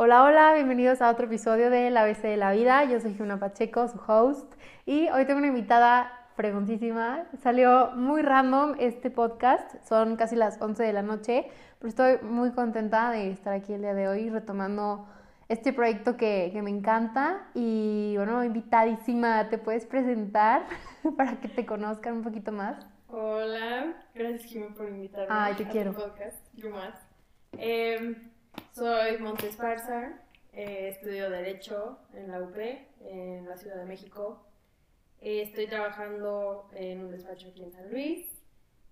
Hola, hola, bienvenidos a otro episodio de La ABC de la Vida. Yo soy Juna Pacheco, su host, y hoy tengo una invitada preguntísima. Salió muy random este podcast, son casi las 11 de la noche, pero estoy muy contenta de estar aquí el día de hoy retomando este proyecto que, me encanta. Y bueno, invitadísima, ¿te puedes presentar para que te conozcan un poquito más? Hola, gracias Jimmy por invitarme Ay, te a quiero. tu podcast. Yo más. Em, soy Montes Esparza, eh, estudio Derecho en la UP, en la Ciudad de México. Eh, estoy trabajando en un despacho aquí en San Luis,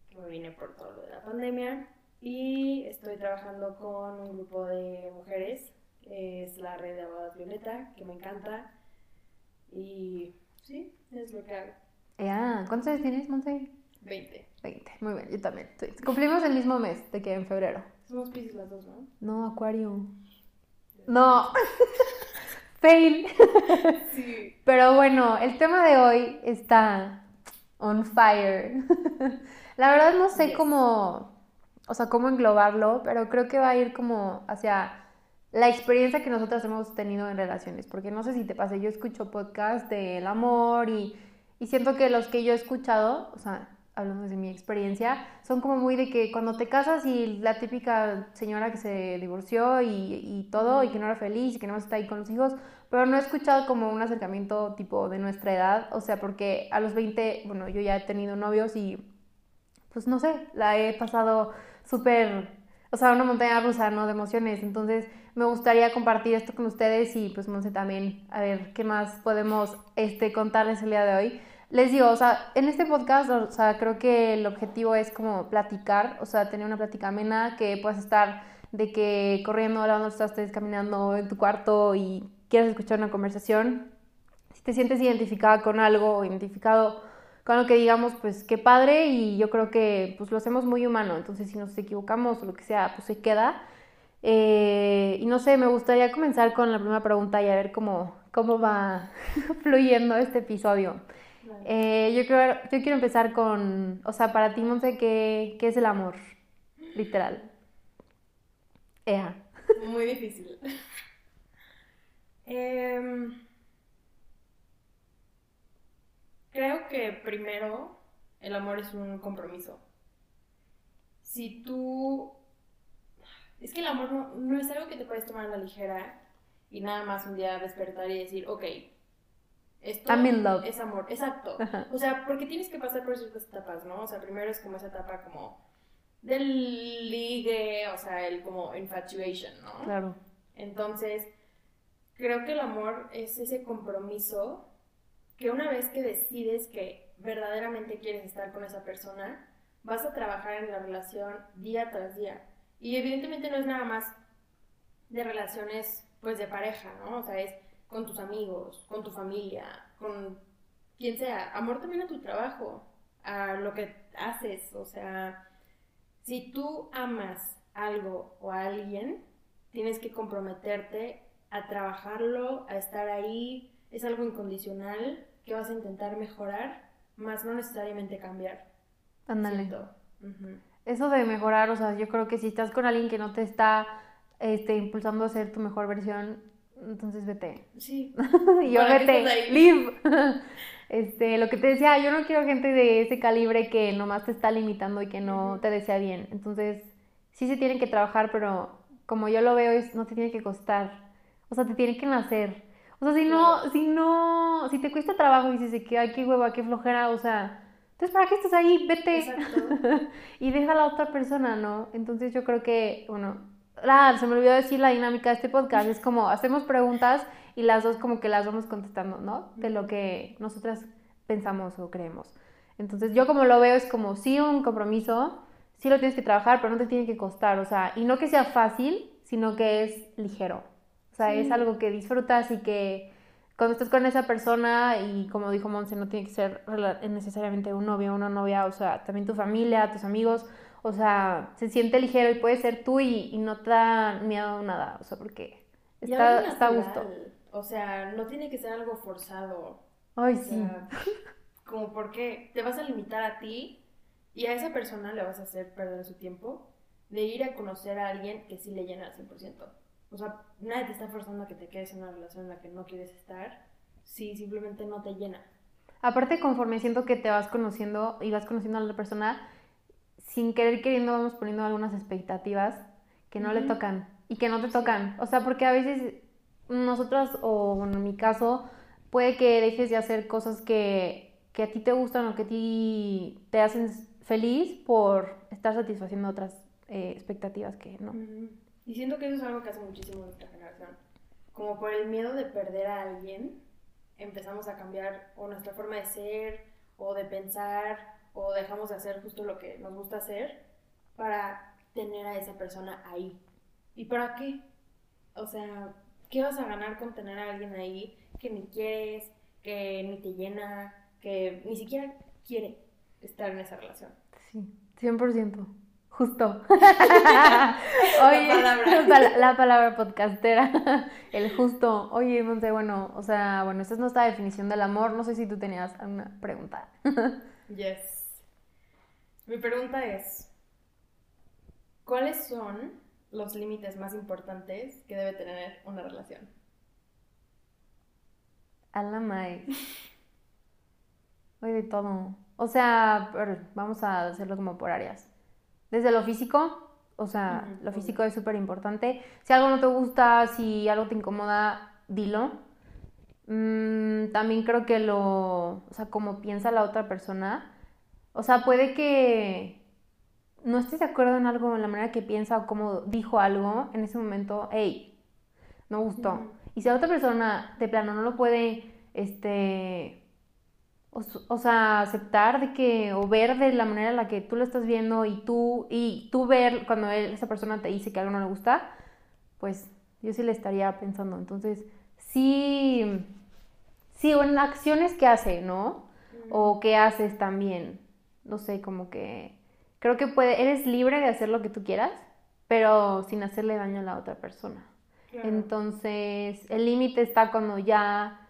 que me vine por todo lo de la pandemia. Y estoy trabajando con un grupo de mujeres, que es la red de abogadas Violeta, que me encanta. Y sí, es lo que hago. Ya, ¿cuántos años tienes, Monse? 20. 20, muy bien, yo también. Sí, Cumplimos el mismo mes, de que en febrero. Somos Pisces las dos, ¿no? No, Acuario. No. Fail. Sí. Pero bueno, el tema de hoy está on fire. La verdad no sé Yes. cómo, o sea, cómo englobarlo, pero creo que va a ir como hacia la experiencia que nosotras hemos tenido en relaciones, porque no sé si te pasa, yo escucho podcast del amor y, y siento que los que yo he escuchado, o sea, hablando desde mi experiencia, son como muy de que cuando te casas y la típica señora que se divorció y, y todo, y que no era feliz y que no está ahí con los hijos, pero no he escuchado como un acercamiento tipo de nuestra edad, o sea, porque a los 20, bueno, yo ya he tenido novios y pues no sé, la he pasado súper, o sea, una montaña rusa, ¿no? De emociones. Entonces, me gustaría compartir esto con ustedes y pues Monse también, a ver qué más podemos este, contarles el día de hoy. Les digo, o sea, en este podcast, o sea, creo que el objetivo es como platicar, o sea, tener una plática amena, que puedas estar de que corriendo, lavando los trastes, caminando en tu cuarto y quieras escuchar una conversación. Si te sientes identificada con algo o identificado con lo que digamos, pues qué padre y yo creo que pues lo hacemos muy humano, entonces si nos equivocamos o lo que sea, pues se queda. Eh, y no sé, me gustaría comenzar con la primera pregunta y a ver cómo, cómo va fluyendo este episodio. Eh, yo, creo, yo quiero empezar con, o sea, para ti, Monse, ¿qué, qué es el amor? Literal. Ea. Muy difícil. Em, creo que primero el amor es un compromiso. Si tú... Es que el amor no, no es algo que te puedes tomar a la ligera y nada más un día despertar y decir, ok, esto I'm in love. es amor. Exacto. Ajá. O sea, porque tienes que pasar por ciertas etapas, ¿no? O sea, primero es como esa etapa como del ligue, o sea, el como infatuation, ¿no? Claro. Entonces, creo que el amor es ese compromiso que una vez que decides que verdaderamente quieres estar con esa persona, vas a trabajar en la relación día tras día. Y evidentemente no es nada más de relaciones pues de pareja, ¿no? O sea, es con tus amigos, con tu familia, con quien sea. Amor también a tu trabajo, a lo que haces, o sea, si tú amas algo o a alguien, tienes que comprometerte a trabajarlo, a estar ahí, es algo incondicional que vas a intentar mejorar, más no necesariamente cambiar. Ándale. siento. Ujú. Eso de mejorar, o sea, yo creo que si estás con alguien que no te está este, impulsando a ser tu mejor versión, entonces vete. Sí. Y yo ¿Para qué vete, live. Este, lo que te decía, yo no quiero gente de ese calibre que nomás te está limitando y que no Ujú. te desea bien. Entonces, sí se tienen que trabajar, pero como yo lo veo, no te tiene que costar. O sea, te tiene que nacer. O sea, si no, si no, si te cuesta trabajo y dices que ay, qué hueva, qué flojera, o sea, entonces ¿para qué estás ahí? Vete. Y deja a la otra persona, ¿no? Entonces yo creo que, bueno, ah, se me olvidó decir la dinámica de este podcast, es como hacemos preguntas y las dos como que las vamos contestando, ¿no? De lo que nosotras pensamos o creemos. Entonces yo como lo veo es como sí un compromiso, sí lo tienes que trabajar, pero no te tiene que costar, o sea, y no que sea fácil, sino que es ligero. O sea, es algo que disfrutas y que cuando estás con esa persona y como dijo Monse, no tiene que ser necesariamente un novio o una novia, o sea, también tu familia, tus amigos, o sea, se siente ligero y puede ser tú y, y no te da miedo nada, o sea, porque está, algo está a gusto. O sea, no tiene que ser algo forzado. Ay, O sí. como porque te vas a limitar a ti y a esa persona le vas a hacer perder su tiempo de ir a conocer a alguien que sí le llena al 100%. O sea, nadie te está forzando a que te quedes en una relación en la que no quieres estar si simplemente no te llena. Aparte, conforme siento que te vas conociendo y vas conociendo a la persona, sin querer queriendo vamos poniendo algunas expectativas que no le tocan y que no te Sí. tocan. O sea, porque a veces nosotras, o bueno, en mi caso, puede que dejes de hacer cosas que, que a ti te gustan o que a ti te hacen feliz por estar satisfaciendo otras eh, expectativas que no. Y siento que eso es algo que hace muchísimo nuestra generación. Como por el miedo de perder a alguien, empezamos a cambiar o nuestra forma de ser, o de pensar, o dejamos de hacer justo lo que nos gusta hacer para tener a esa persona ahí. ¿Y para qué? O sea, ¿qué vas a ganar con tener a alguien ahí que ni quieres, que ni te llena, que ni siquiera quiere estar en esa relación? Sí, 100%. Justo. Oye, palabra. la, la palabra podcastera, el justo. Oye, Monse, bueno, o sea, bueno, esta es nuestra definición del amor. No sé si tú tenías alguna pregunta. Yes. Mi pregunta es, ¿cuáles son los límites más importantes que debe tener una relación? A la mae. Oye, de todo. O sea, vamos a hacerlo como por áreas. Desde lo físico, o sea, lo físico es súper importante. Si algo no te gusta, si algo te incomoda, dilo. Mm, también creo que lo, o sea, como piensa la otra persona. O sea, puede que no estés de acuerdo en algo, en la manera que piensa o cómo dijo algo en ese momento, hey, no gustó. Y si la otra persona de plano no lo puede, este, o, o sea, aceptar de que, o ver de la manera en la que tú lo estás viendo y tú, y tú ver cuando él- esa persona te dice que algo no le gusta, pues yo sí le estaría pensando. Entonces, sí, sí, o en acciones que hace, ¿no? O que haces también. No sé, como que creo que puede, eres libre de hacer lo que tú quieras, pero sin hacerle daño a la otra persona. Claro. Entonces, el límite está cuando ya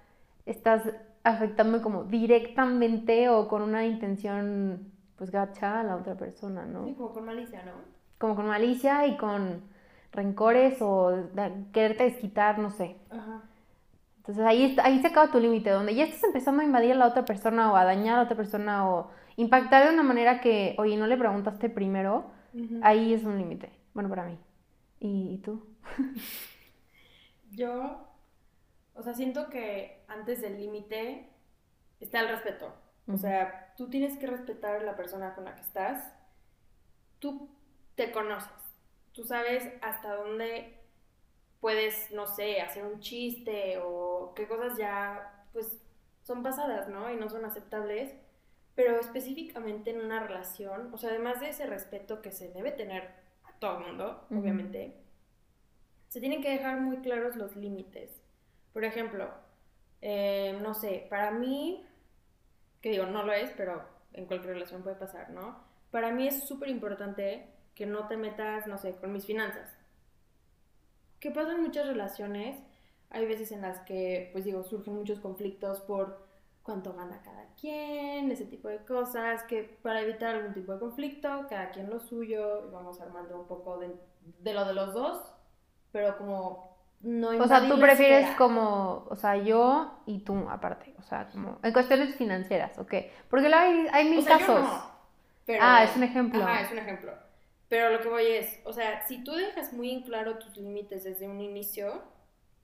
estás afectando como directamente o con una intención, pues, gacha a la otra persona, ¿no? Sí, como con malicia, ¿no? Como con malicia y con rencores o quererte desquitar, no sé. Ajá. Entonces ahí, ahí se acaba tu límite, donde ya estás empezando a invadir a la otra persona o a dañar a la otra persona o impactar de una manera que, oye, no le preguntaste primero, ahí es un límite. Bueno, para mí. ¿Y, y tú? Yo, o sea, siento que antes del límite está el respeto. O sea, tú tienes que respetar a la persona con la que estás. Tú te conoces. Tú sabes hasta dónde puedes, no sé, hacer un chiste o qué cosas ya, pues, son pasadas, ¿no? Y no son aceptables. Pero específicamente en una relación, o sea, además de ese respeto que se debe tener a todo el mundo, obviamente, se tienen que dejar muy claros los límites. Por ejemplo, eh, no sé, para mí, que digo, no lo es, pero en cualquier relación puede pasar, ¿no? Para mí es súper importante que no te metas, no sé, con mis finanzas. ¿Qué pasa en muchas relaciones? Hay veces en las que, pues digo, surgen muchos conflictos por cuánto gana cada quien, ese tipo de cosas, que para evitar algún tipo de conflicto, cada quien lo suyo, y vamos armando un poco de, de lo de los dos, pero como no O sea, tú prefieres como, o sea, yo y tú aparte, o sea, como en cuestiones financieras, ¿ok? Porque luego hay, hay mil O sea, yo casos. no, pero- Ah, es un ejemplo. Ajá, es un ejemplo. Pero lo que voy es, o sea, si tú dejas muy en claro tus límites desde un inicio,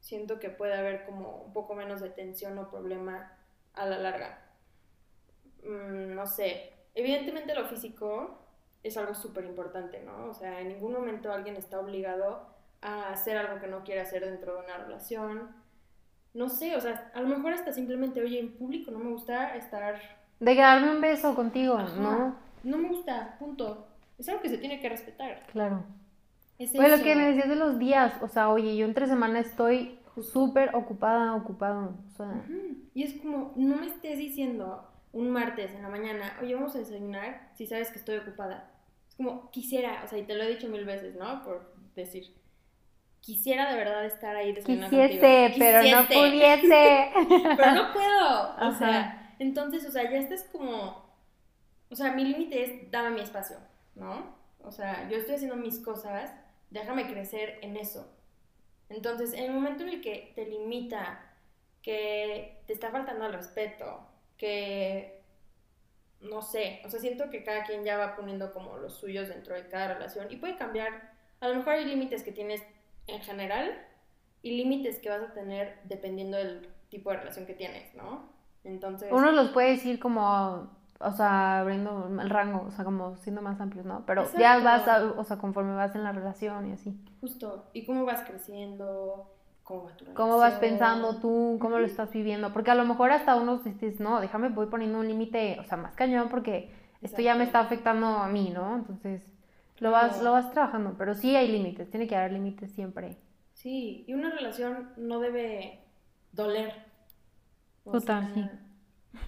siento que puede haber como un poco menos de tensión o problema a la larga. Mm, no sé, evidentemente lo físico es algo súper importante, ¿no? O sea, en ningún momento alguien está obligado a hacer algo que no quiere hacer dentro de una relación. No sé, o sea, a lo mejor hasta simplemente, oye, en público no me gusta estar De darme un beso contigo, Ajá. ¿no? No me gusta, punto. Es algo que se tiene que respetar. Claro. Es Oye, lo que me decías de los días, o sea, oye, yo entre semana estoy súper ocupada, ocupado, o sea, Ujú. Y es como, no me estés diciendo un martes en la mañana, oye, vamos a desayunar si sabes que estoy ocupada. Es como, quisiera, o sea, y te lo he dicho mil veces, ¿no? Por decir. Quisiera de verdad estar ahí desayunando Quisiese, pero no pudiese. pero no puedo. O sea, entonces, o sea, ya estás como. O sea, mi límite es dame mi espacio, ¿no? O sea, yo estoy haciendo mis cosas, déjame crecer en eso. Entonces, en el momento en el que te limita, que te está faltando el respeto, que no sé, o sea, siento que cada quien ya va poniendo como los suyos dentro de cada relación y puede cambiar. A lo mejor hay límites que tienes en general y límites que vas a tener dependiendo del tipo de relación que tienes, ¿no? Entonces... Uno los puede decir como, o sea, abriendo el rango, o sea, como siendo más amplios, ¿no? Pero ya vas, o sea, conforme vas en la relación y así. Justo, y cómo vas creciendo, cómo va tu ¿Cómo vas pensando tú? ¿Cómo lo estás viviendo? Porque a lo mejor hasta uno dices, no, déjame, voy poniendo un límite, o sea, más cañón porque esto ya me está afectando a mí, ¿no? Entonces, lo vas, lo vas trabajando, pero sí hay límites, tiene que haber límites siempre. Sí, y una relación no debe doler. Total, sí.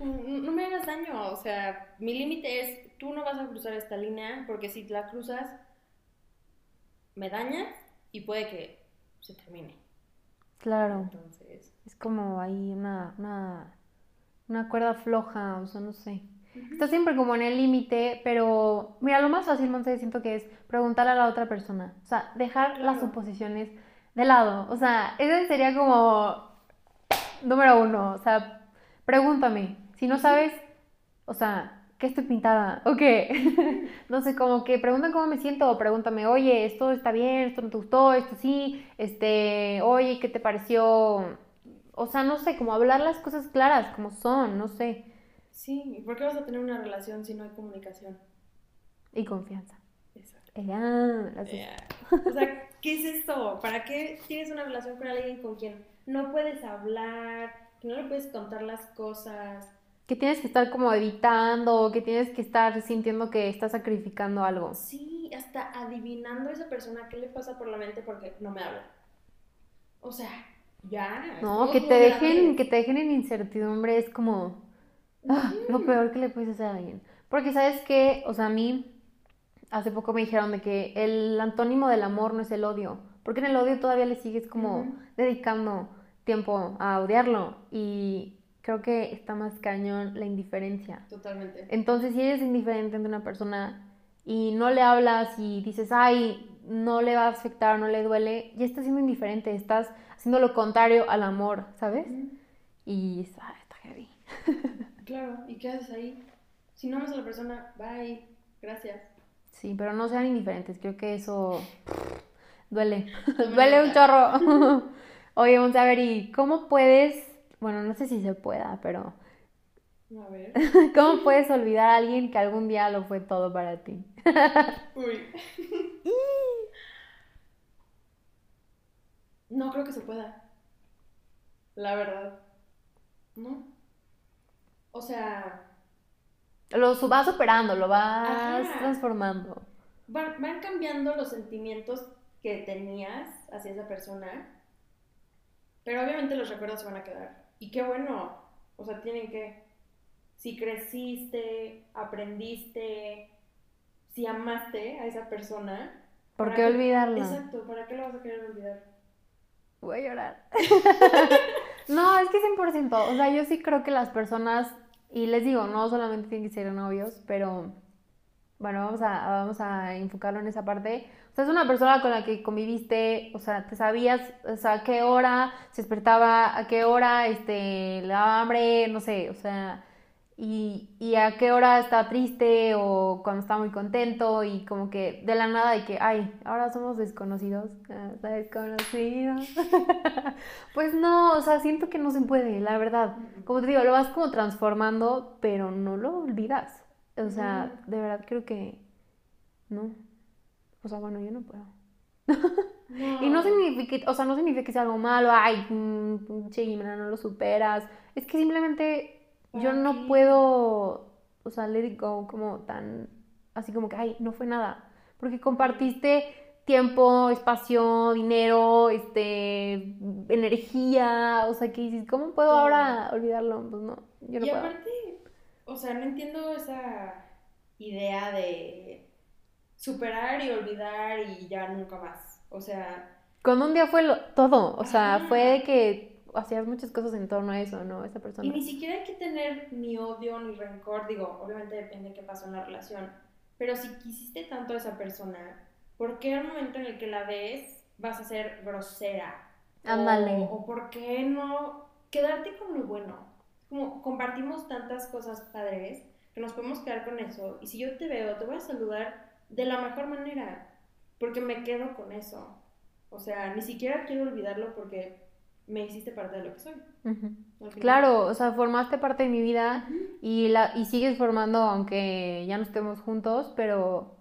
No me hagas daño, o sea, mi límite es, tú no vas a cruzar esta línea porque si la cruzas, me dañas y puede que se termine. Claro. Entonces. Es como ahí una, una, una cuerda floja, o sea, no sé. Está siempre como en el límite, pero mira, lo más fácil, Monse, siento que es preguntar a la otra persona. O sea, dejar las suposiciones de lado. O sea, eso sería como número uno. O sea, pregúntame. Si no sabes, o sea, ¿qué estoy pintada? ¿O qué? no sé, como que preguntan cómo me siento o pregúntame, oye, esto está bien, esto no te gustó, esto sí, este, oye, ¿qué te pareció? O sea, no sé, como hablar las cosas claras, como son, no sé. Sí, ¿por qué vas a tener una relación si no hay comunicación? Y confianza. Exacto. O sea, ¿qué es esto? ¿Para qué tienes una relación con alguien con quien no puedes hablar, que no le puedes contar las cosas? Que tienes que estar como evitando, que tienes que estar sintiendo que estás sacrificando algo. Sí, hasta adivinando a esa persona qué le pasa por la mente porque no me habla. O sea, ya. No, que te dejen, que te dejen en incertidumbre es como Ah, lo peor que le puedes hacer a alguien. Porque sabes que, o sea, a mí hace poco me dijeron de que el antónimo del amor no es el odio. Porque en el odio todavía le sigues como dedicando tiempo a odiarlo. Y creo que está más cañón la indiferencia. Totalmente. Entonces, si eres indiferente ante una persona y no le hablas y dices, ay, no le va a afectar, no le duele, ya estás siendo indiferente, estás haciendo lo contrario al amor, ¿sabes? Y está heavy. Claro, ¿y qué haces ahí? Si no amas a la persona, bye, gracias. Sí, pero no sean indiferentes, creo que eso duele, duele un chorro. Oye, vamos a ver, ¿y cómo puedes, bueno, no sé si se pueda, pero... A ver. ¿Cómo puedes olvidar a alguien que algún día lo fue todo para ti? Uy. no creo que se pueda. La verdad. ¿No? O sea... Lo vas superando, lo vas transformando. Van, van cambiando los sentimientos que tenías hacia esa persona, pero obviamente los recuerdos se van a quedar. Y qué bueno, o sea, tienen que... Si creciste, aprendiste, si amaste a esa persona... ¿Por qué olvidarla? Exacto, ¿para qué lo vas a querer olvidar? Voy a llorar. no, es que 100%. O sea, yo sí creo que las personas y les digo, no solamente tienen que ser novios, pero bueno, vamos a, vamos a enfocarlo en esa parte. O sea, es una persona con la que conviviste, o sea, te sabías, o sea, a qué hora se despertaba, a qué hora este, daba hambre, no sé, o sea, y, y, a qué hora está triste o cuando está muy contento y como que de la nada de que, ay, ahora somos desconocidos, ah, desconocidos. pues no, o sea, siento que no se puede, la verdad. Como te digo, lo vas como transformando, pero no lo olvidas. O sea, de verdad creo que no. O sea, bueno, yo no puedo. y no significa, o sea, no significa que sea algo malo, ay, mm, che, no lo superas. Es que simplemente yo no puedo, o sea, let it go como tan, así como que, ay, no fue nada. Porque compartiste tiempo, espacio, dinero, este, energía, o sea, que dices, ¿cómo puedo ahora olvidarlo? Pues no, yo no y aparte, o sea, no entiendo esa idea de superar y olvidar y ya nunca más. O sea, Con un día fue lo- todo, o sea, fue de que hacías muchas cosas en torno a eso, ¿no? Esa persona. Y ni siquiera hay que tener ni odio ni rencor, digo, obviamente depende de qué pasó en la relación, pero si quisiste tanto a esa persona, ¿por qué al momento en el que la ves vas a ser grosera? O- Ándale. O, por qué no quedarte con lo bueno. Como compartimos tantas cosas padres que nos podemos quedar con eso. Y si yo te veo, te voy a saludar de la mejor manera, porque me quedo con eso. O sea, ni siquiera quiero olvidarlo porque me hiciste parte de lo que soy. Claro, o sea, formaste parte de mi vida y, la, y sigues formando aunque ya no estemos juntos, pero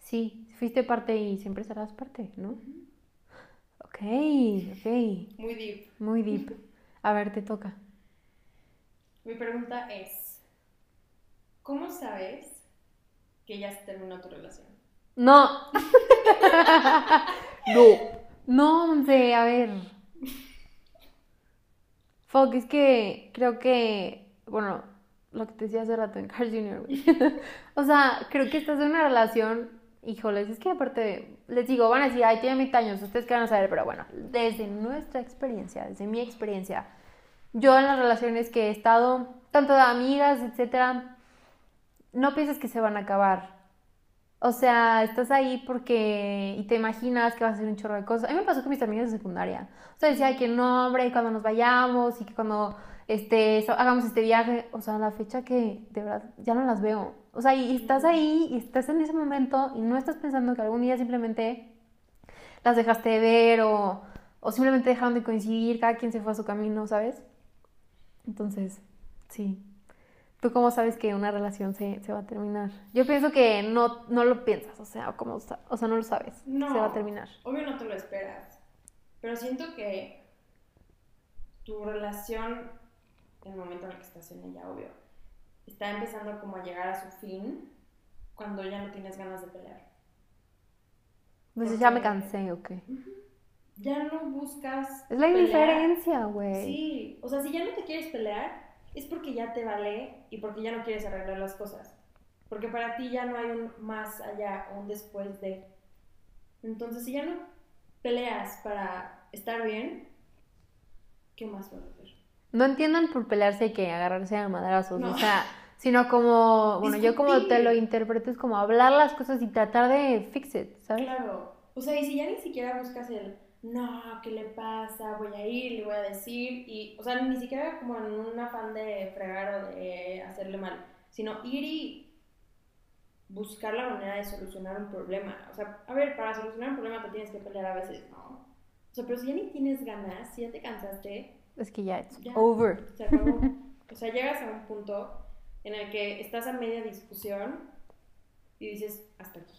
sí, fuiste parte y siempre serás parte, ¿no? Ok, ok, Muy deep. muy deep. A ver, te toca. Mi pregunta es, ¿cómo sabes que ya se terminó tu relación? No. no. No, a ver. Fuck, es que creo que, bueno, lo que te decía hace rato en Carl Jr., güey. O sea, creo que estás en una relación, híjoles, es que aparte, les digo, van a decir, ay, tiene 20 años, ustedes qué van a saber, pero bueno, desde nuestra experiencia, desde mi experiencia, yo en las relaciones que he estado, tanto de amigas, etcétera, no piensas que se van a acabar. O sea, estás ahí porque y te imaginas que vas a hacer un chorro de cosas. A mí me pasó con mis amigas de secundaria. O sea, decía que no, hombre, cuando nos vayamos y que cuando este, hagamos este viaje, o sea, la fecha que de verdad ya no las veo. O sea, y estás ahí y estás en ese momento y no estás pensando que algún día simplemente las dejaste de ver o, o simplemente dejaron de coincidir, cada quien se fue a su camino, ¿sabes? Entonces, sí. ¿Tú cómo sabes que una relación se, se va a terminar? Yo pienso que no, no lo piensas, o sea, como, o sea, no lo sabes. No. Se va a terminar. Obvio no te lo esperas, pero siento que tu relación, en el momento en el que estás en ella, obvio, está empezando como a llegar a su fin cuando ya no tienes ganas de pelear. Pues ya me Porque- cansé, ¿o qué? Ya no buscas Es la indiferencia, güey. Sí, o sea, si ya no te quieres pelear, es porque ya te vale y porque ya no quieres arreglar las cosas. Porque para ti ya no hay un más allá o un después de. Entonces, si ya no peleas para estar bien, ¿qué más vas a hacer? No entiendan por pelearse que agarrarse a madrazos, No. o sea, sino como, bueno, yo como te Discutir. lo interpreto es como hablar las cosas y tratar de fix it, ¿sabes? Claro. O sea, y si ya ni siquiera buscas el, no, ¿qué le pasa? Voy a ir, le voy a decir. Y, o sea, ni siquiera como en un afán de fregar o de hacerle mal, sino ir y buscar la manera de solucionar un problema. O sea, a ver, para solucionar un problema te tienes que pelear a veces, ¿no? O sea, pero si ya ni tienes ganas, si ya te cansaste, Es que ya, Ya. over. se acabó. O sea, llegas a un punto en el que estás a media discusión y dices, hasta aquí.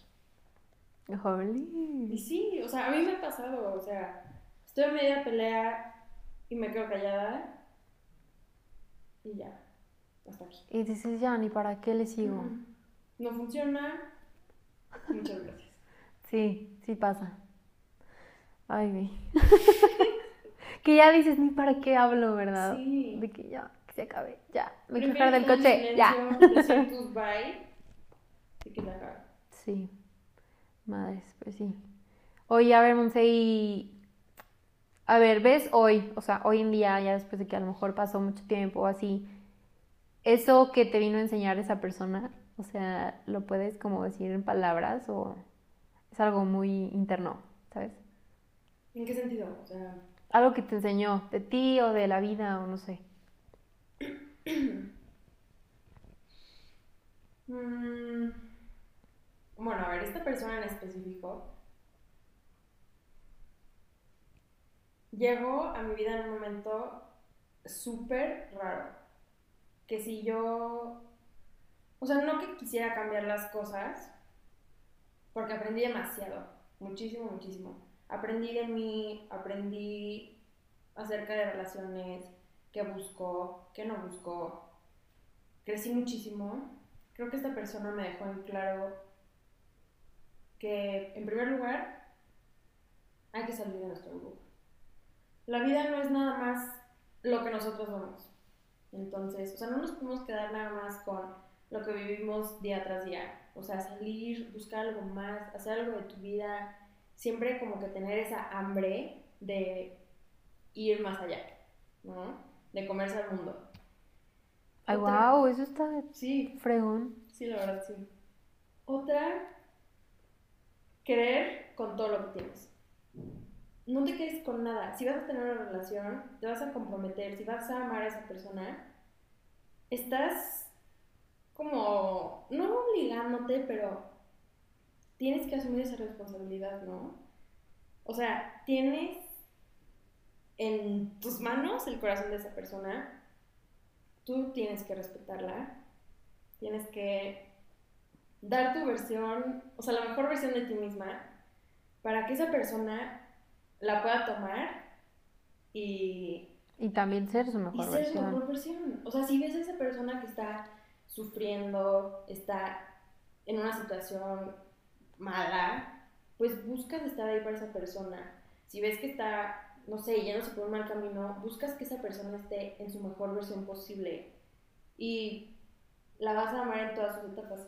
Y Holy. sí, o sea, a mí me ha pasado, o sea, estoy en media pelea y me quedo callada y ya, hasta aquí. Y dices, ya, ni para qué le sigo. No funciona, muchas gracias. Sí, sí pasa. Ay, güey. que ya dices, ni para qué hablo, ¿verdad? Sí. De que ya, que se acabe, ya. Me quiero del coche, ya. silencio, Decir tus bye y que se acabe. Sí, madres, pues sí. Oye, a ver, Monse, y... A ver, ¿ves hoy? O sea, hoy en día, ya después de que a lo mejor pasó mucho tiempo o así, eso que te vino a enseñar esa persona, o sea, ¿lo puedes como decir en palabras o es algo muy interno, ¿sabes? ¿En qué sentido? O sea, Algo que te enseñó de ti o de la vida o no sé. mm, bueno, a ver, esta persona en específico llegó a mi vida en un momento súper raro. Que si yo, o sea, no que quisiera cambiar las cosas, porque aprendí demasiado, muchísimo, muchísimo. Aprendí de mí, aprendí acerca de relaciones, qué busco, qué no busco. Crecí muchísimo. Creo que esta persona me dejó en claro que, en primer lugar, hay que salir de nuestro grupo. La vida no es nada más lo que nosotros vemos. Entonces, o sea, no nos podemos quedar nada más con lo que vivimos día tras día. O sea, salir, buscar algo más, hacer algo de tu vida, siempre como que tener esa hambre de ir más allá, ¿no? De comerse al mundo. Ay, Otra- wow, eso está Sí, fregón. sí, la verdad, sí. Otra, querer con todo lo que tienes. No te quedes con nada. Si vas a tener una relación, te vas a comprometer, si vas a amar a esa persona, estás como, no obligándote, pero tienes que asumir esa responsabilidad, ¿no? O sea, tienes en tus manos el corazón de esa persona, tú tienes que respetarla, tienes que dar tu versión, o sea, la mejor versión de ti misma, para que esa persona la pueda tomar y Y también ser su y mejor ser su versión. mejor versión. O sea, si ves a esa persona que está sufriendo, está en una situación mala, pues buscas estar ahí para esa persona. Si ves que está, no sé, yéndose por un mal camino, buscas que esa persona esté en su mejor versión posible. Y la vas a amar en todas sus etapas.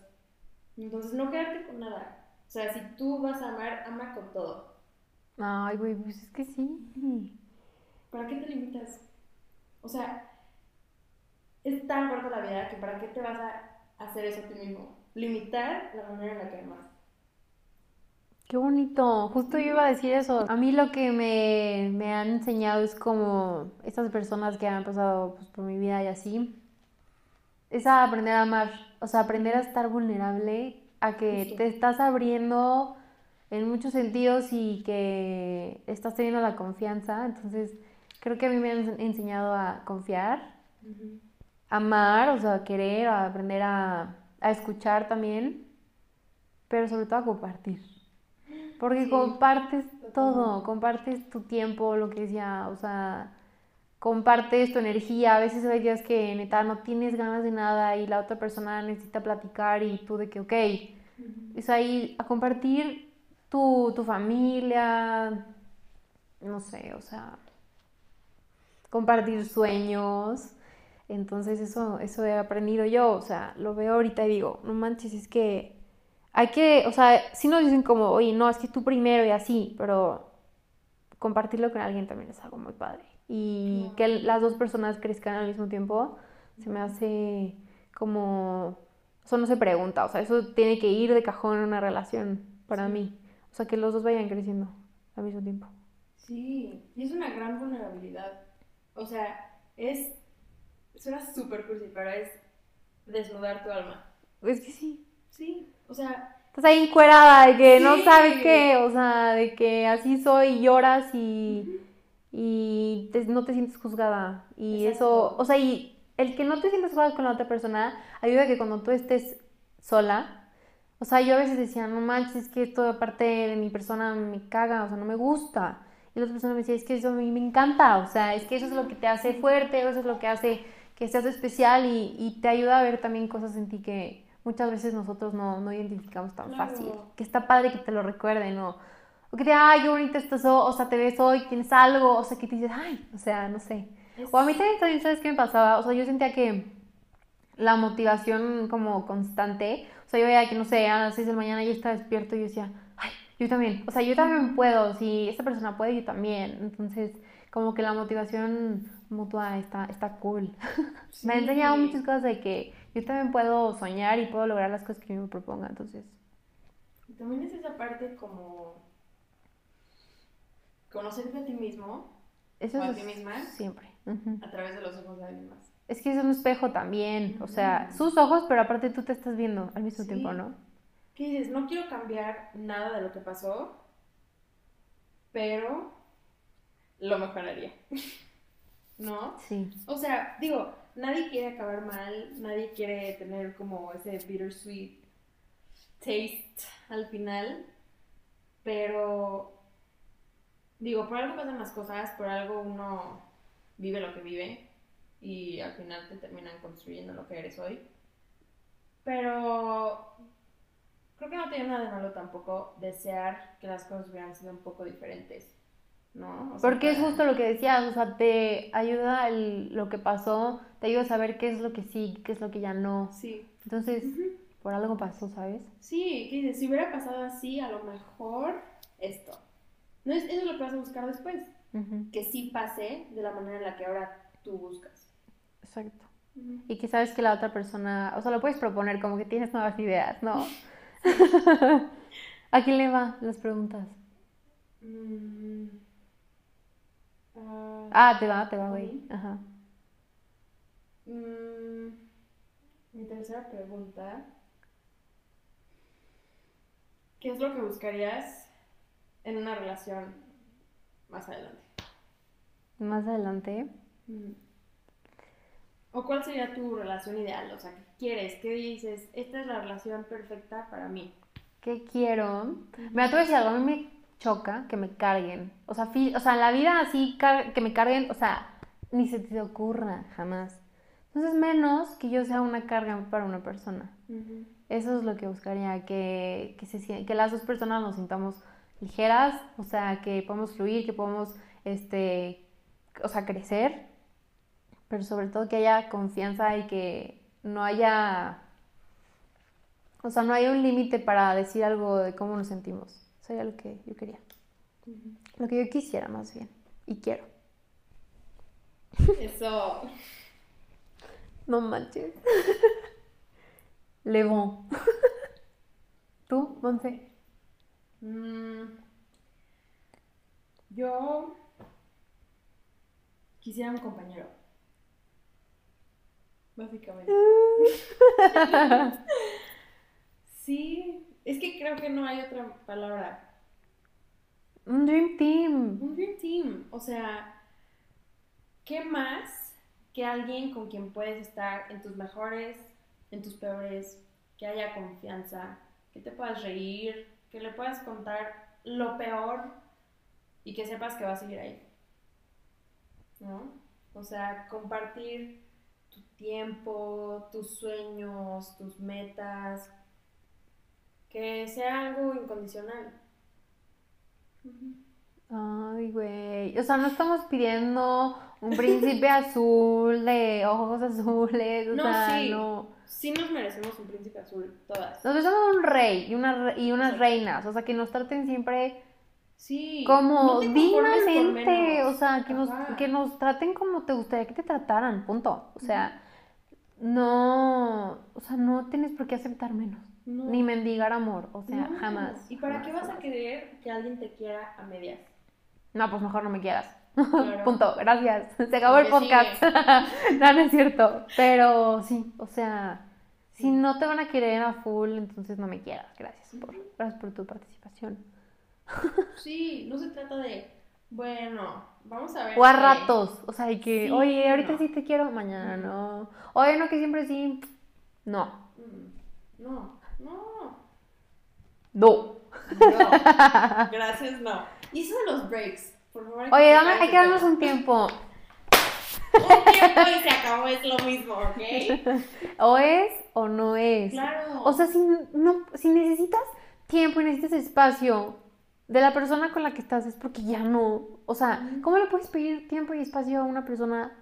Entonces, no quedarte con nada. O sea, si tú vas a amar, ama con todo. Ay, güey, pues es que sí. ¿Para qué te limitas? O sea, es tan corta la vida que ¿para qué te vas a hacer eso a ti mismo? Limitar la manera en la que amas. Qué bonito. Justo yo iba a decir eso. A mí lo que me, me han enseñado es como estas personas que han pasado pues, por mi vida y así. Es a aprender a amar. O sea, aprender a estar vulnerable, a que te estás abriendo en muchos sentidos y que estás teniendo la confianza. Entonces, creo que a mí me han enseñado a confiar, amar, o sea, a querer, a aprender a, a escuchar también, pero sobre todo a compartir. Porque Sí, compartes todo, compartes tu tiempo, lo que decía, o sea, compartes tu energía. A veces hay días que neta no tienes ganas de nada y la otra persona necesita platicar y tú de que, ok, es ahí a compartir tu, tu familia, no sé, o sea, compartir sueños. Entonces eso, eso he aprendido yo, o sea, lo veo ahorita y digo, no manches, es que hay que, o sea, sí nos dicen como, oye, no, es que tú primero y así, pero compartirlo con alguien también es algo muy padre. Y que las dos personas crezcan al mismo tiempo, se me hace como, eso no se pregunta, o sea, eso tiene que ir de cajón en una relación para Sí. mí. O sea, que los dos vayan creciendo al mismo tiempo. Sí, y es una gran vulnerabilidad. O sea, es. Suena súper cursi, pero es desnudar tu alma. Es que sí. Sí, o sea, Estás ahí encuerada de que no sabes qué, o sea, de que así soy y lloras y, y te- no te sientes juzgada. Y eso, o sea, y el que no te sientas juzgada con la otra persona ayuda a que cuando tú estés sola, o sea, yo a veces decía, no manches, es que toda parte de mi persona me caga, o sea, no me gusta. Y la otra persona me decía, es que eso a mí me encanta, o sea, es que eso es lo que te hace fuerte, eso es lo que hace que seas especial y, y te ayuda a ver también cosas en ti que muchas veces nosotros no, no identificamos tan Claro. fácil. Que está padre que te lo recuerden, o, o que te digan, ay, qué bonita estás, o, o sea, te ves hoy, tienes algo, o sea, que te dices, ay, o sea, no sé. O a mí también, ¿sabes qué me pasaba? O sea, yo sentía que la motivación como constante, o sea, yo veía que, no sé, a las 6 de la mañana yo estaba despierto y yo decía, ay, yo también, o sea, yo también puedo, si esta persona puede, yo también. Entonces, como que la motivación mutua está, está cool. Me ha enseñado muchas cosas de que yo también puedo soñar y puedo lograr las cosas que yo me proponga, entonces. También es esa parte como. Conocerte a ti mismo Eso ¿O a es ti misma? siempre. A través de los ojos de alguien más. Es que es un espejo también, o sea, sus ojos, pero aparte tú te estás viendo al mismo Sí. tiempo, ¿no? ¿Qué dices? No quiero cambiar nada de lo que pasó, pero lo mejoraría. ¿No? Sí. O sea, digo, nadie quiere acabar mal, nadie quiere tener como ese bittersweet taste al final, pero digo, por algo pasan las cosas, por algo uno vive lo que vive y al final te terminan construyendo lo que eres hoy. Pero creo que no tiene nada de malo tampoco desear que las cosas hubieran sido un poco diferentes, ¿no? O sea, Porque es justo lo que decías, o sea, te ayuda el- lo que pasó, te ayuda a saber qué es lo que sí, qué es lo que ya no. Sí. Entonces, por algo pasó, ¿sabes? Sí, que si hubiera pasado así, a lo mejor esto. No es, eso es lo que vas a buscar después. Que sí pase de la manera en la que ahora tú buscas. Exacto. Y que sabes que la otra persona, o sea, lo puedes proponer como que tienes nuevas ideas, ¿no? ¿A quién le va las preguntas? Mm, ah, Ah, te va, te va, güey. Ajá. mm, mi tercera pregunta. ¿Qué es lo que buscarías en una relación más adelante? Más adelante. Mm. ¿O cuál sería tu relación ideal? O sea, ¿qué quieres? ¿Qué dices? Esta es la relación perfecta para mí. ¿Qué quiero? Mira, te voy a decir algo, a mí me choca que me carguen. O sea, o sea, en la vida así que me carguen, o sea, ni se te ocurra jamás. Entonces, menos que yo sea una carga para una persona. Eso es lo que buscaría, que, que, se, que las dos personas nos sintamos ligeras, o sea, que podamos fluir, que podamos, este, o sea, crecer, pero sobre todo que haya confianza y que no haya, o sea, no haya un límite para decir algo de cómo nos sentimos. Sería lo que yo quería, lo que yo quisiera más bien, y quiero. Eso. No manches. Le bon. ¿Tú, Monse? Mm, yo quisiera un compañero. Básicamente. Sí, es que creo que no hay otra palabra. Un Dream Team. Un dream team. O sea, ¿qué más que alguien con quien puedes estar en tus mejores, en tus peores, que haya confianza, que te puedas reír, que le puedas contar lo peor y que sepas que va a seguir ahí? ¿No? O sea, compartir tu tiempo, tus sueños, tus metas, que sea algo incondicional. Ay, güey. O sea, no estamos pidiendo un príncipe azul de ojos azules. O No, sea, sí. no. Sí nos merecemos un príncipe azul, todas. Nos besamos un rey y, una, re- y unas reinas. O sea, que nos traten siempre Sí. como no dignamente. O sea, que nos, que nos traten como te gustaría que te trataran. Punto. O sea, no. O sea, no tienes por qué aceptar menos. No. Ni mendigar amor. O sea, No. jamás. ¿Y para jamás, qué vas a querer que alguien te quiera a medias? No, pues mejor no me quieras. Claro. Punto, gracias. Se acabó el podcast. no, no es cierto. Pero sí, o sea, si no te van a querer a full, entonces no me quieras. Gracias por, gracias por tu participación. Sí, no se trata de, bueno, vamos a ver. O a ratos. O sea, de que, Sí, oye, ahorita no. sí te quiero, mañana no. Oye, no, que siempre sí. No. Mm, No, no. No. No. Gracias, no. Y eso de los breaks, por favor. Oye, dame, hay que darnos un tiempo. Un tiempo y se acabó, es lo mismo, ¿ok? O es o no es. Claro. O sea, si, no, si necesitas tiempo y necesitas espacio de la persona con la que estás, es porque ya no. O sea, ¿cómo le puedes pedir tiempo y espacio a una persona,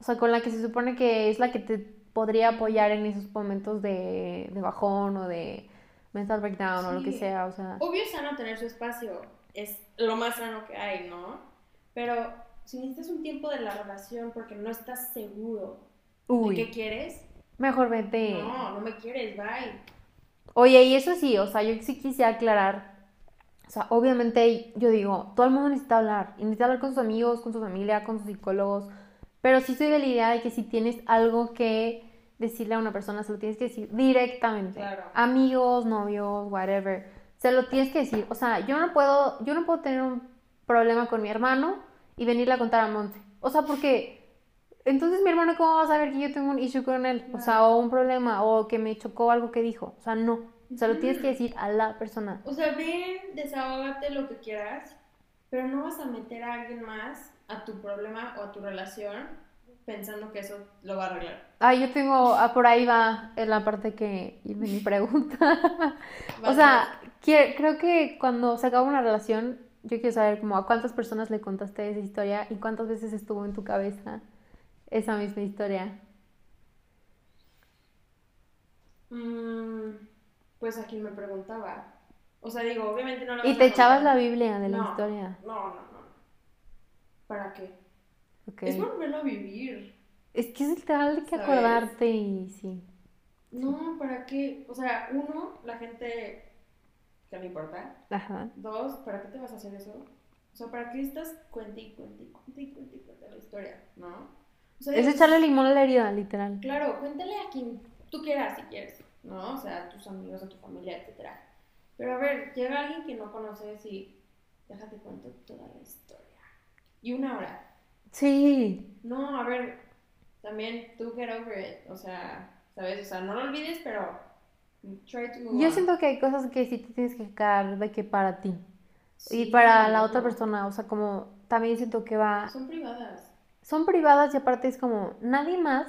o sea, con la que se supone que es la que te podría apoyar en esos momentos de, de bajón o de mental breakdown o lo que sea? O sea, Obvio es sano tener su espacio, es lo más sano que hay, ¿no? Pero si necesitas un tiempo de la relación porque no estás seguro de qué uy, quieres, mejor vete. no, no me quieres, bye. Oye, y eso sí, o sea, yo sí quise aclarar. O sea, obviamente yo digo, todo el mundo necesita hablar. Y necesita hablar con sus amigos, con su familia, con sus psicólogos. Pero sí soy de la idea de que si tienes algo que decirle a una persona, se lo tienes que decir directamente. Claro. Amigos, novios, whatever. Se lo tienes que decir. O sea, yo no puedo, yo no puedo tener un problema con mi hermano y venirle a contar a Monte. O sea, porque entonces mi hermano cómo va a saber que yo tengo un issue con él, o sea, o un problema, o que me chocó algo que dijo. O sea, no. Se lo tienes que decir a la persona. O sea, ven, desahógate lo que quieras, pero no vas a meter a alguien más a tu problema o a tu relación pensando que eso lo va a arreglar. Ah, yo tengo, ah, por ahí va en la parte que de mi pregunta. o sea, que- creo que cuando se acaba una relación, yo quiero saber como a cuántas personas le contaste esa historia y cuántas veces estuvo en tu cabeza esa misma historia. Mm, pues a quien me preguntaba. O sea, digo, obviamente no le Y te echabas la. Biblia de la No, historia. No, no, no. ¿Para qué? Es volverlo a vivir. Es que es literal de que ¿Sabes? acordarte y sí. No, ¿para qué? O sea, uno, la gente que le importa. Ajá. Dos, ¿para qué te vas a hacer eso? O sea, ¿para qué estás cuente y cuente y cuente y cuente la historia? ¿No? O sea, Es echarle limón a la herida, literal. Claro, cuéntale a quien tú quieras si quieres, ¿no? O sea, a tus amigos, a tu familia, etcétera. Pero a ver, llega alguien que no conoces y déjate cuento toda la historia. Y una hora. Sí. No, a ver, también tú get over it. O sea, ¿sabes? O sea, no lo olvides, pero try to move Yo on. siento que hay cosas que sí te tienes que quedar de que para ti. y Sí, para la otra persona, o sea, como también siento que va... Son privadas. Son privadas y aparte es como nadie más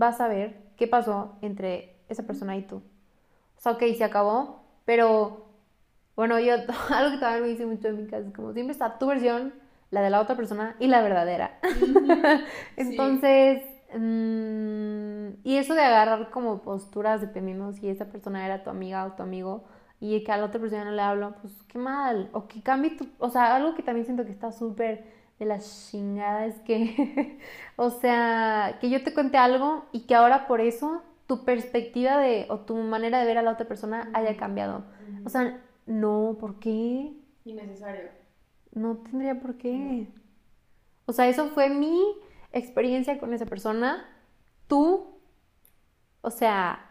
va a saber qué pasó entre esa persona y tú. O sea, ok, se acabó, pero bueno, yo algo que también me dice mucho en mi casa es como siempre está tu versión, la de la otra persona y la verdadera. Entonces, mm, y eso de agarrar como posturas dependiendo si esa persona era tu amiga o tu amigo y que a la otra persona no le hablo, pues qué mal. O que cambie tu, o sea, algo que también siento que está súper de la chingada es que, o sea, que yo te cuente algo y que ahora por eso tu perspectiva de, o tu manera de ver a la otra persona haya cambiado. O sea, no, ¿por qué? Innecesario. No tendría por qué. O sea, eso fue mi experiencia con esa persona. Tú, o sea,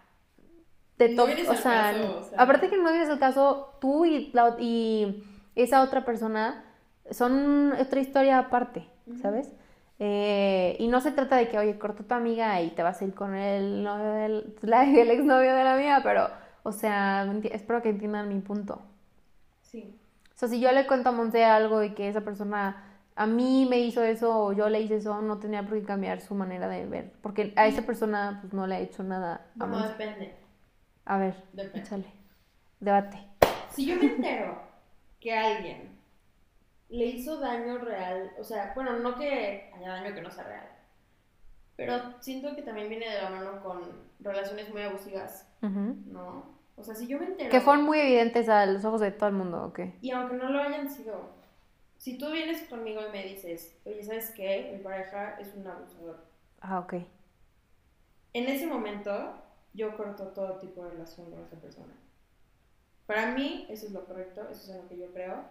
te No o sea, caso, o sea. aparte que no vienes el caso, tú y, la y esa otra persona son otra historia aparte, ¿sabes? Eh, y no se trata de que, oye, corta tu amiga y te vas a ir con el novio del, la- el exnovio de la mía, pero, o sea, espero que entiendan mi punto. Sí. O sea, si yo le cuento a Monse algo y que esa persona a mí me hizo eso o yo le hice eso, no tenía por qué cambiar su manera de ver. Porque a esa persona pues no le ha hecho nada a Monse. depende. A ver, Depende. échale. Debate. Si yo me entero que alguien le hizo daño real, o sea, bueno, no que haya daño que no sea real, pero siento que también viene de la mano con relaciones muy abusivas. ¿no? O sea, si yo me entero... Que fueron muy evidentes a los ojos de todo el mundo, ¿ok? Y aunque no lo hayan sido, si tú vienes conmigo y me dices, oye, ¿sabes qué? Mi pareja es un abusador. Ah, ok. En ese momento, yo corto todo tipo de relación con esa persona. Para mí, eso es lo correcto, eso es lo que yo creo.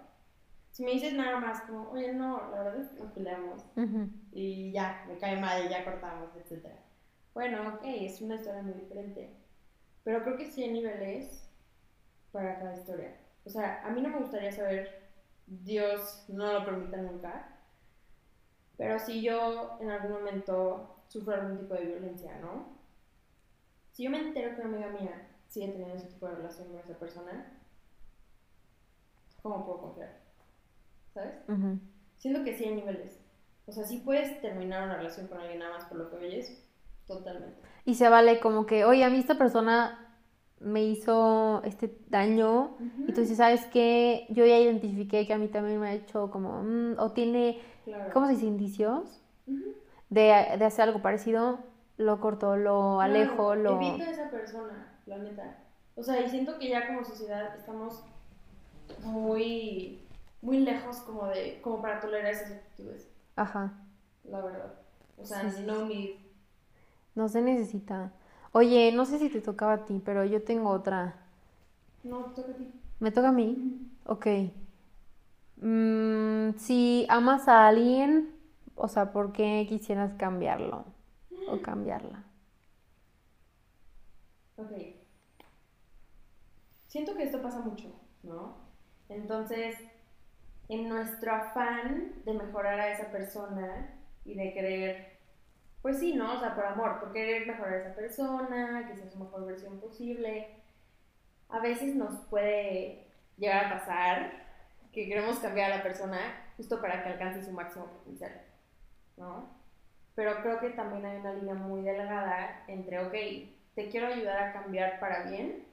Si me dices nada más como, oye, no, la verdad es que nos peleamos Ujú. y ya, me cae mal y ya cortamos, etc. Bueno, ok, es una historia muy diferente. Pero creo que sí hay niveles para cada historia. O sea, a mí no me gustaría saber, Dios no lo permita nunca, pero si yo en algún momento sufro algún tipo de violencia, ¿no? Si yo me entero que una amiga mía sigue teniendo ese tipo de relación con esa persona, ¿cómo puedo confiar? ¿Sabes? Ujú. Siento que sí hay niveles. O sea, sí puedes terminar una relación con alguien nada más por lo que oyes, totalmente. Y se vale como que, oye, a mí esta persona me hizo este daño y tú dices, ¿sabes qué? Yo ya identifiqué que a mí también me ha hecho como, mm, o tiene, Claro. ¿cómo se dice? Indicios Ujú. de, de hacer algo parecido, lo corto, lo alejo, Claro, lo... Evita a esa persona, la neta. O sea, y siento que ya como sociedad estamos muy, muy lejos como de, como para tolerar esas actitudes, Ajá, la verdad. O sea, Sí, sí, no need. No se necesita. Oye, no sé si te tocaba a ti, pero yo tengo otra. No, toca a ti. ¿Me toca a mí? Ok. Mm, si amas a alguien, o sea, ¿por qué quisieras cambiarlo o cambiarla? Ok. Siento que esto pasa mucho, ¿no? Entonces, en nuestro afán de mejorar a esa persona y de querer, pues sí, ¿no? O sea, por amor, por querer mejorar a esa persona, que sea su mejor versión posible, a veces nos puede llegar a pasar que queremos cambiar a la persona justo para que alcance su máximo potencial, ¿no? Pero creo que también hay una línea muy delgada entre, ok, te quiero ayudar a cambiar para bien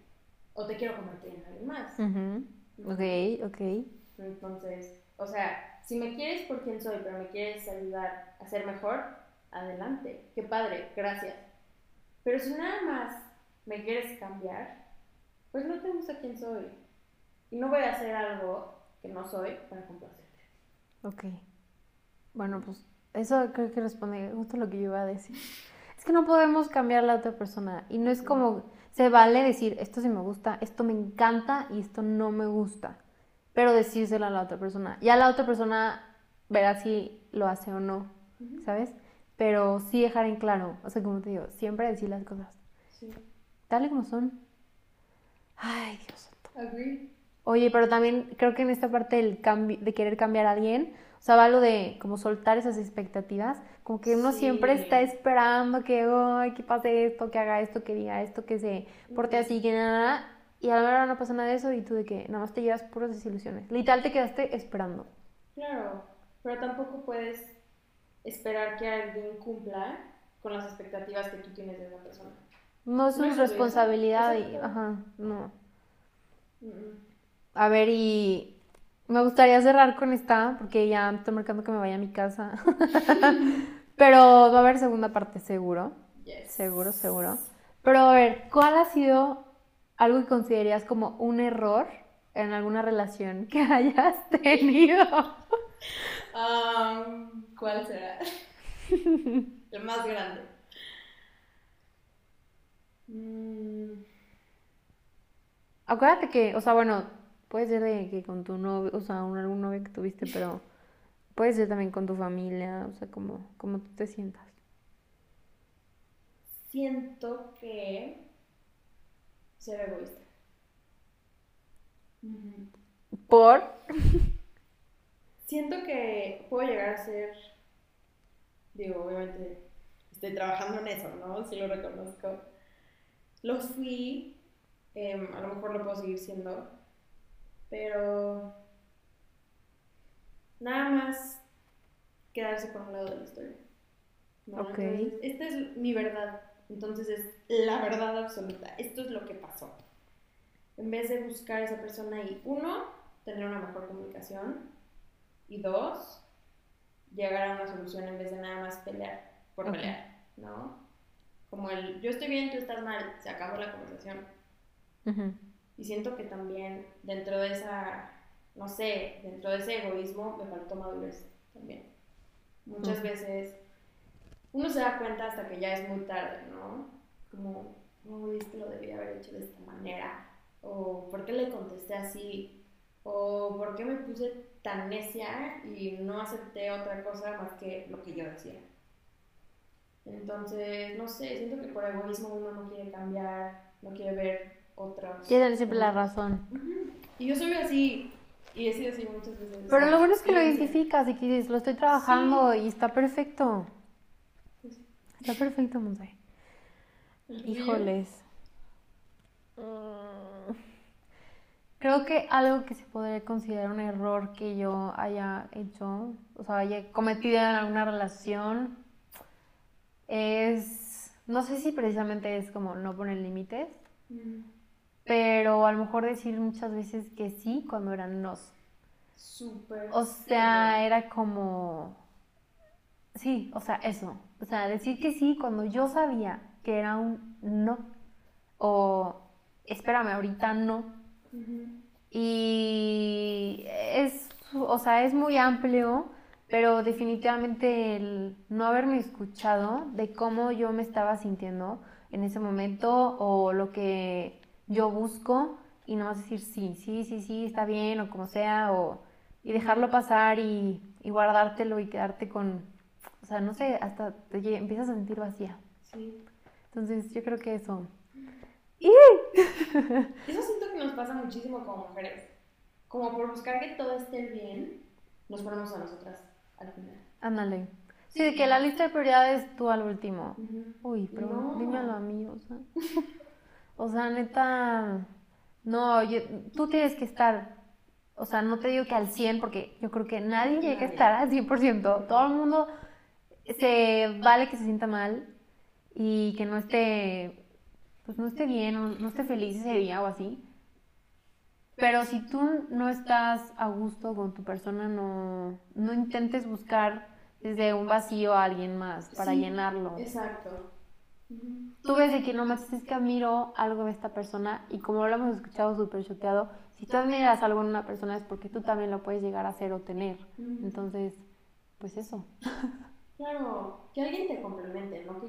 o te quiero convertir en alguien más. Ujú. Ok, ok. Entonces, o sea, si me quieres por quien soy, pero me quieres ayudar a ser mejor, adelante. Qué padre, gracias. Pero si nada más me quieres cambiar, pues no te gusta quién soy. Y no voy a hacer algo que no soy para complacerte. Ok. Bueno, pues eso creo que responde justo lo que yo iba a decir. Es que no podemos cambiar a la otra persona y no es como, se vale decir, esto sí me gusta, esto me encanta y esto no me gusta, pero decírselo a la otra persona. Ya la otra persona verá si lo hace o no, ¿sabes? Pero sí dejar en claro, o sea, como te digo, siempre decir las cosas. Sí. Tal y como son. Ay, Dios santo. Agree. Oye, pero también creo que en esta parte del cambio, de querer cambiar a alguien, o sea, va lo de como soltar esas expectativas, como que uno Sí. siempre está esperando que, ay, que pase esto, que haga esto, que diga esto, que se porte así, que nada, y a la verdad no pasa nada de eso y tú de que nada más te llevas puras desilusiones. Literal te quedaste esperando. Claro, pero tampoco puedes esperar que alguien cumpla con las expectativas que tú tienes de una persona. No es No su vida. responsabilidad y, ajá, no. A ver, y me gustaría cerrar con esta, porque ya estoy marcando que me vaya a mi casa. Pero va a haber segunda parte, seguro. Yes. Seguro, seguro. Pero a ver, ¿cuál ha sido algo que considerarías como un error en alguna relación que hayas tenido? ¿Cuál será? El más grande. Mm, Acuérdate que, o sea, bueno, puede ser de que con tu novio, o sea, un, algún novio que tuviste, pero puede ser también con tu familia, o sea, como, como tú te sientas. siento que ser egoísta. Por, Siento que puedo llegar a ser, digo, obviamente estoy trabajando en eso, ¿no? Sí lo reconozco. Lo fui, em, a lo mejor lo puedo seguir siendo, pero nada más quedarse por un lado de la historia. ¿no? Ok. Entonces, esta es mi verdad, entonces es la verdad absoluta, esto es lo que pasó. En vez de buscar a esa persona y, uno, tener una mejor comunicación, y dos, llegar a una solución en vez de nada más pelear por Ok. pelear, ¿no? Como el, yo estoy bien, tú estás mal, se acabó la conversación. Ujú, Y siento que también dentro de esa, no sé, dentro de ese egoísmo me faltó madurez también. Muchas Ujú. veces uno se da cuenta hasta que ya es muy tarde, ¿no? Como, no, esto lo debía haber hecho de esta manera. O, ¿por qué le contesté así? O, ¿por qué me puse tan necia y no acepté otra cosa más que lo que yo decía? Entonces, no sé, siento que por egoísmo uno no quiere cambiar, no quiere ver otros. Quiere tener siempre la razón. Y yo soy así, y he sido así muchas veces. Pero lo bueno es que lo identificas y que dices, lo estoy trabajando y está perfecto. Está perfecto, Monse. Híjoles. Mm. Creo que algo que se podría considerar un error que yo haya hecho, o sea, haya cometido en alguna relación, es, no sé si precisamente es como no poner límites, Mm, pero a lo mejor decir muchas veces que sí cuando eran nos. Súper. O sea, era como, sí, o sea, eso, o sea, decir que sí cuando yo sabía que era un no, o espérame, ahorita no. Y es, o sea, es muy amplio, pero definitivamente el no haberme escuchado de cómo yo me estaba sintiendo en ese momento o lo que yo busco y nomás decir sí, sí, sí, sí, está bien o como sea, o, y dejarlo pasar y, y guardártelo y quedarte con, o sea, no sé, hasta te empiezas a sentir vacía. Sí. Entonces yo creo que eso. Eso siento que nos pasa muchísimo como mujeres. Como por buscar que todo esté bien, nos ponemos a nosotras al final. Ándale. Sí, de que la lista de prioridades tú al último. Uy, pero No. dímelo a mí, o sea. O sea, neta. No, yo- tú tienes que estar. O sea, no te digo que al 100, porque yo creo que nadie llega a Nadie. estar al 100%. Todo el mundo se vale que se sienta mal y que no esté. Pues no esté bien, o no esté feliz ese día o así. Pero si tú no estás a gusto con tu persona, no, no intentes buscar desde un vacío a alguien más para Sí, llenarlo. Exacto. Tú ves de que no más es que admiro algo de esta persona y como lo hemos escuchado súper choteado, si tú admiras algo en una persona es porque tú también lo puedes llegar a hacer o tener. Entonces, pues eso. Claro, que alguien te complemente, no que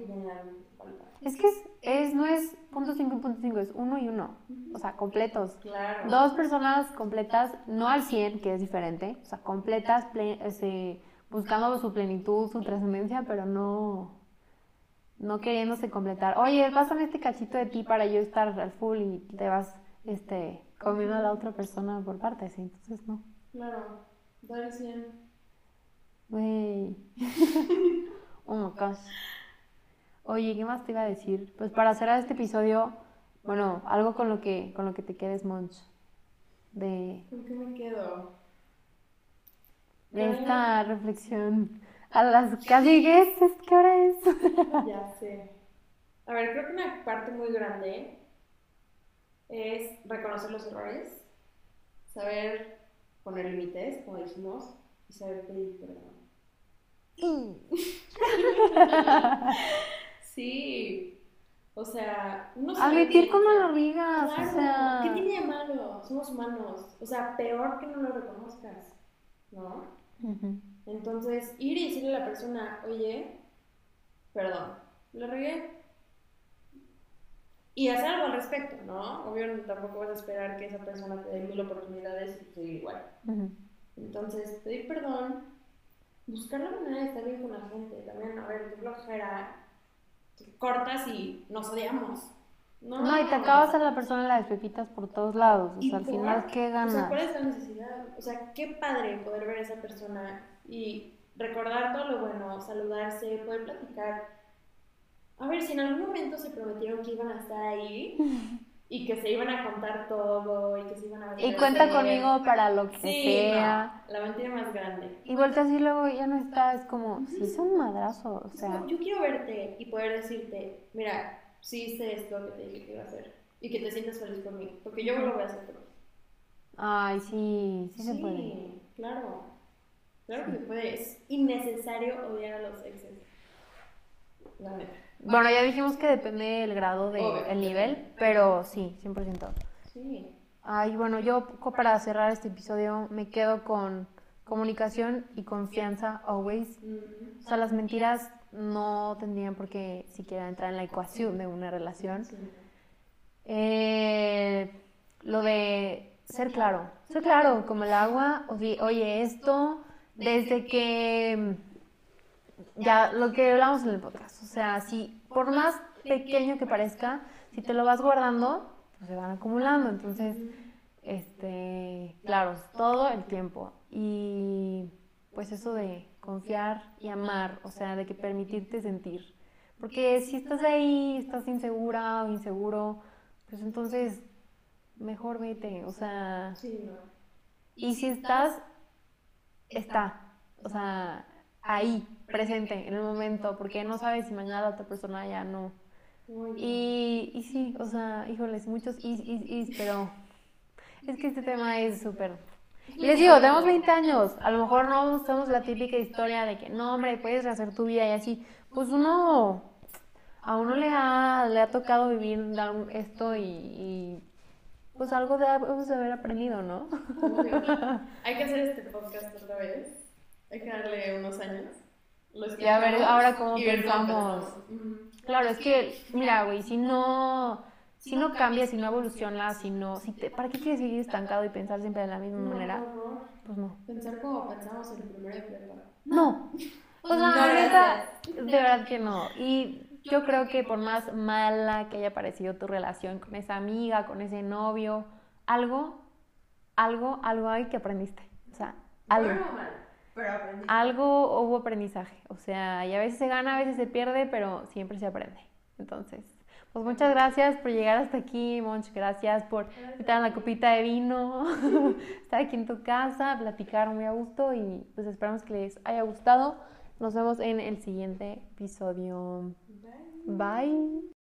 falta. Es que es, es, no es punto cinco y punto cinco, es uno y uno. O sea, completos. Claro. Dos personas completas, no al 100, que es diferente. O sea, completas, ple- ese, buscando su plenitud, su trascendencia, pero no, no queriéndose completar. Oye, pásame este cachito de ti para yo estar al full y te vas este, comiendo a la otra persona por partes. Entonces, no. Claro, dar el 100. Güey. Oh my gosh. Oye, ¿qué más te iba a decir? Pues para cerrar este episodio, bueno, algo con lo que, con lo que te quedes, Monch. De, ¿Con qué me quedo? de esta reflexión. A las casi ¿qué es? ¿Es ¿Qué hora es? Ya sé. A ver, creo que una parte muy grande es reconocer los errores, saber poner límites, como dijimos, y saber pedir perdón. Sí, o sea, uno sabe Admitir cuando lo rigas, Claro, o sea. ¿qué tiene de malo? Somos humanos. O sea, peor que no lo reconozcas, ¿no? Entonces, ir y decirle a la persona, oye, perdón, lo regué. Y hacer algo al respecto, ¿no? Obvio, tampoco vas a esperar que esa persona te dé mil oportunidades y seguir igual. Ujú. Entonces, pedir perdón, buscar la manera de estar bien con la gente. También, a ver, qué flojera, te cortas y nos odiamos. No, No, y te acabas a la persona de las pepitas por todos lados. O ¿Y sea, al final, ¿qué O sea, ganas? ¿cuál es la necesidad? O sea, qué padre poder ver a esa persona y recordar todo lo bueno, saludarse, poder platicar. A ver, si en algún momento se prometieron que iban a estar ahí y que se iban a contar todo y que se iban a Y ver cuenta bien. conmigo para lo que Sí, sea. no, la mentira más grande. Y volteas y luego ya no está, es como, sí, es un madrazo, o sea. yo quiero verte y poder decirte, mira, sí hice esto que te dije que iba a hacer y que te sientas feliz mí, porque yo lo voy a hacer por. Ay, sí, sí, se puede. Sí, claro. Claro que se puede. Es innecesario odiar a los exes. La neta. Bueno, ya dijimos que depende del grado del nivel, pero sí, 100%. Sí. Ay, bueno, yo para cerrar este episodio me quedo con comunicación y confianza always. O sea, las mentiras no tendrían por qué siquiera entrar en la ecuación de una relación. Eh, lo de ser claro, ser claro, como el agua, oye, oye, esto desde que ya lo que hablamos en el podcast, o sea, si por más pequeño que parezca, si te lo vas guardando, pues se van acumulando, entonces, este, claro, todo el tiempo y pues eso de confiar y amar, o sea, de que permitirte sentir, porque si estás ahí, estás insegura o inseguro, pues entonces mejor vete, o sea, Sí, no. y si estás, está, o sea, ahí, presente, en el momento, porque no sabes si mañana la otra persona ya no. Y, y sí, o sea, híjoles, muchos is, is, is, pero es que este tema es súper... Y les digo, tenemos 20 años, a lo mejor no somos la típica historia de que no, hombre, puedes rehacer tu vida y así. Pues uno, a uno le ha, le ha tocado vivir esto y, y, pues algo debemos de haber aprendido, ¿no? Obvio. Hay que hacer este podcast otra vez. Hay que darle unos años. Lo Y a ver ahora cómo pensamos. Claro, es que, mira, güey, si no, si no cambias, si no evolucionas, si no, si te, ¿para qué quieres seguir estancado y pensar siempre de la misma No, manera? por favor. Pues no. Pensar como pensamos en el primero de prepa. No. O sea, No, la gracias. de verdad que no. Y yo creo que por más mala que haya parecido tu relación con esa amiga, con ese novio, algo, algo, algo hay que aprendiste. O sea, algo. Bueno pero aprendí. Algo hubo aprendizaje. O sea, y a veces se gana, a veces se pierde, pero siempre se aprende. Entonces, pues muchas gracias por llegar hasta aquí, Monch. Gracias por quitar la copita de vino, estar aquí en tu casa, platicar muy a gusto y pues esperamos que les haya gustado. Nos vemos en el siguiente episodio. Bye. Bye.